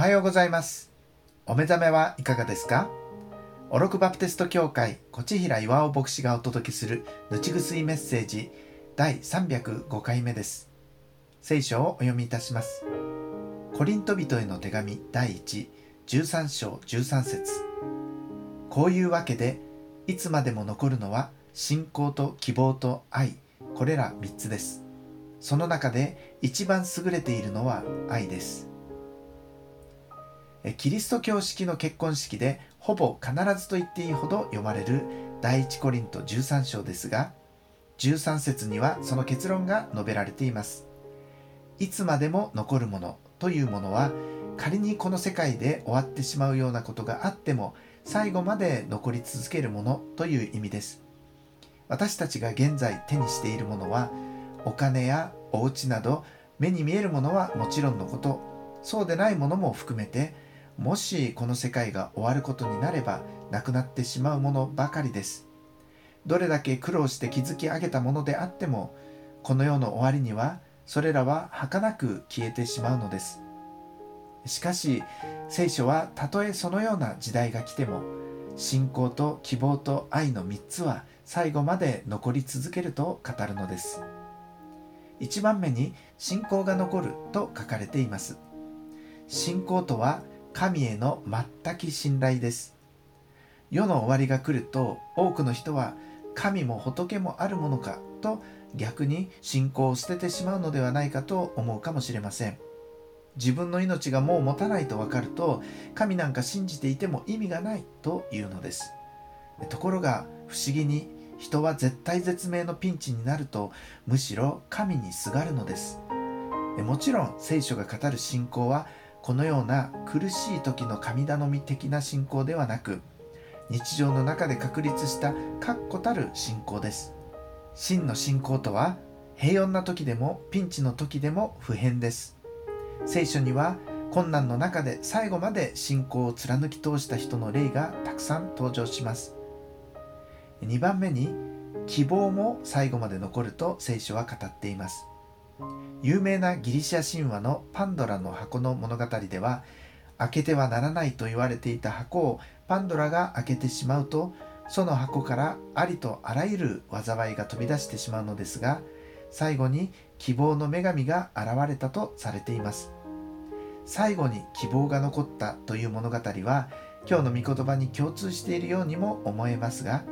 はようございます。お目覚めはいかがですか？オロクバプテスト教会こちひら岩尾牧師がお届けするぬちぐすいメッセージ第305回目です。聖書をお読みいたします。コリント人への手紙第113章13節。こういうわけでいつまでも残るのは信仰と希望と愛。これら3つです。その中で一番優れているのは愛です。キリスト教式の結婚式でほぼ必ずと言っていいほど読まれる第一コリント13章ですが13節にはその結論が述べられています。いつまでも残るものというものは仮にこの世界で終わってしまうようなことがあっても最後まで残り続けるものという意味です。私たちが現在手にしているものはお金やお家など目に見えるものはもちろんのこと。そうでないものも含めてもしこの世界が終わることになればなくなってしまうものばかりです。どれだけ苦労して築き上げたものであってもこの世の終わりにはそれらは儚く消えてしまうのです。しかし聖書はたとえそのような時代が来ても信仰と希望と愛の3つは最後まで残り続けると語るのです。1番目に信仰が残ると書かれています。信仰とは神への全く信頼です。世の終わりが来ると多くの人は神も仏もあるものかと逆に信仰を捨ててしまうのではないかと思うかもしれません。自分の命がもう持たないと分かると神なんか信じていても意味がないというのです。ところが不思議に人は絶対絶命のピンチになるとむしろ神にすがるのです。もちろん聖書が語る信仰はこのような苦しい時の神頼み的な信仰ではなく日常の中で確立した確固たる信仰です。真の信仰とは平穏な時でもピンチの時でも普遍です。聖書には困難の中で最後まで信仰を貫き通した人の例がたくさん登場します。2番目に希望も最後まで残ると聖書は語っています。有名なギリシャ神話のパンドラの箱の物語では開けてはならないと言われていた箱をパンドラが開けてしまうとその箱からありとあらゆる災いが飛び出してしまうのですが最後に希望の女神が現れたとされています。最後に希望が残ったという物語は今日の御言葉に共通しているようにも思えますが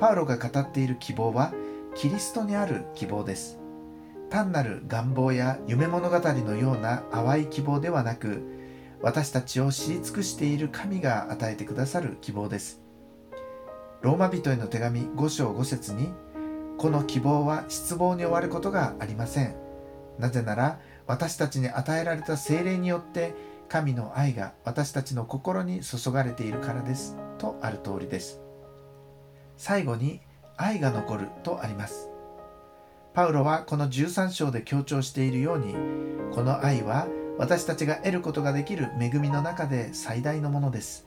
パウロが語っている希望はキリストにある希望です。単なる願望や夢物語のような淡い希望ではなく私たちを知り尽くしている神が与えてくださる希望です。ローマ人への手紙5章5節にこの希望は失望に終わることがありません。なぜなら私たちに与えられた精霊によって神の愛が私たちの心に注がれているからです。とある通りです。最後に愛が残るとあります。パウロはこの13章で強調しているようにこの愛は私たちが得ることができる恵みの中で最大のものです。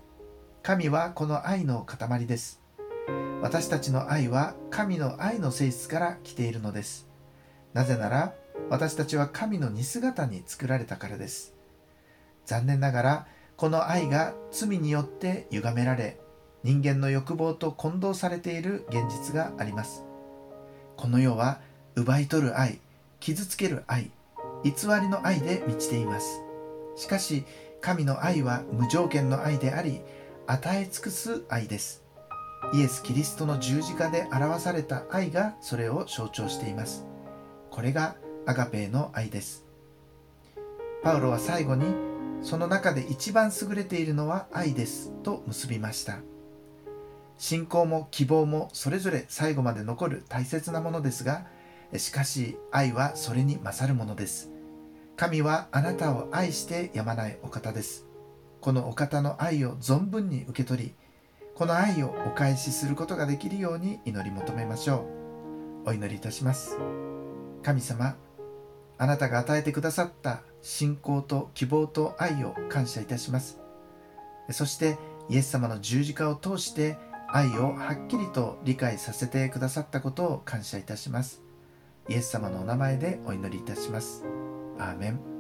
神はこの愛の塊です。私たちの愛は神の愛の性質から来ているのです。なぜなら私たちは神の似姿に作られたからです。残念ながらこの愛が罪によって歪められ人間の欲望と混同されている現実があります。この世は奪い取る愛傷つける愛偽りの愛で満ちています。しかし神の愛は無条件の愛であり与え尽くす愛です。イエス・キリストの十字架で表された愛がそれを象徴しています。これがアガペーの愛です。パウロは最後にその中で一番優れているのは愛ですと結びました。信仰も希望もそれぞれ最後まで残る大切なものですがしかし愛はそれに勝るものです。神はあなたを愛してやまないお方です。このお方の愛を存分に受け取り、この愛をお返しすることができるように祈り求めましょう。お祈りいたします。神様、あなたが与えてくださった信仰と希望と愛を感謝いたします。そしてイエス様の十字架を通して愛をはっきりと理解させてくださったことを感謝いたします。イエス様のお名前でお祈りいたします。アーメン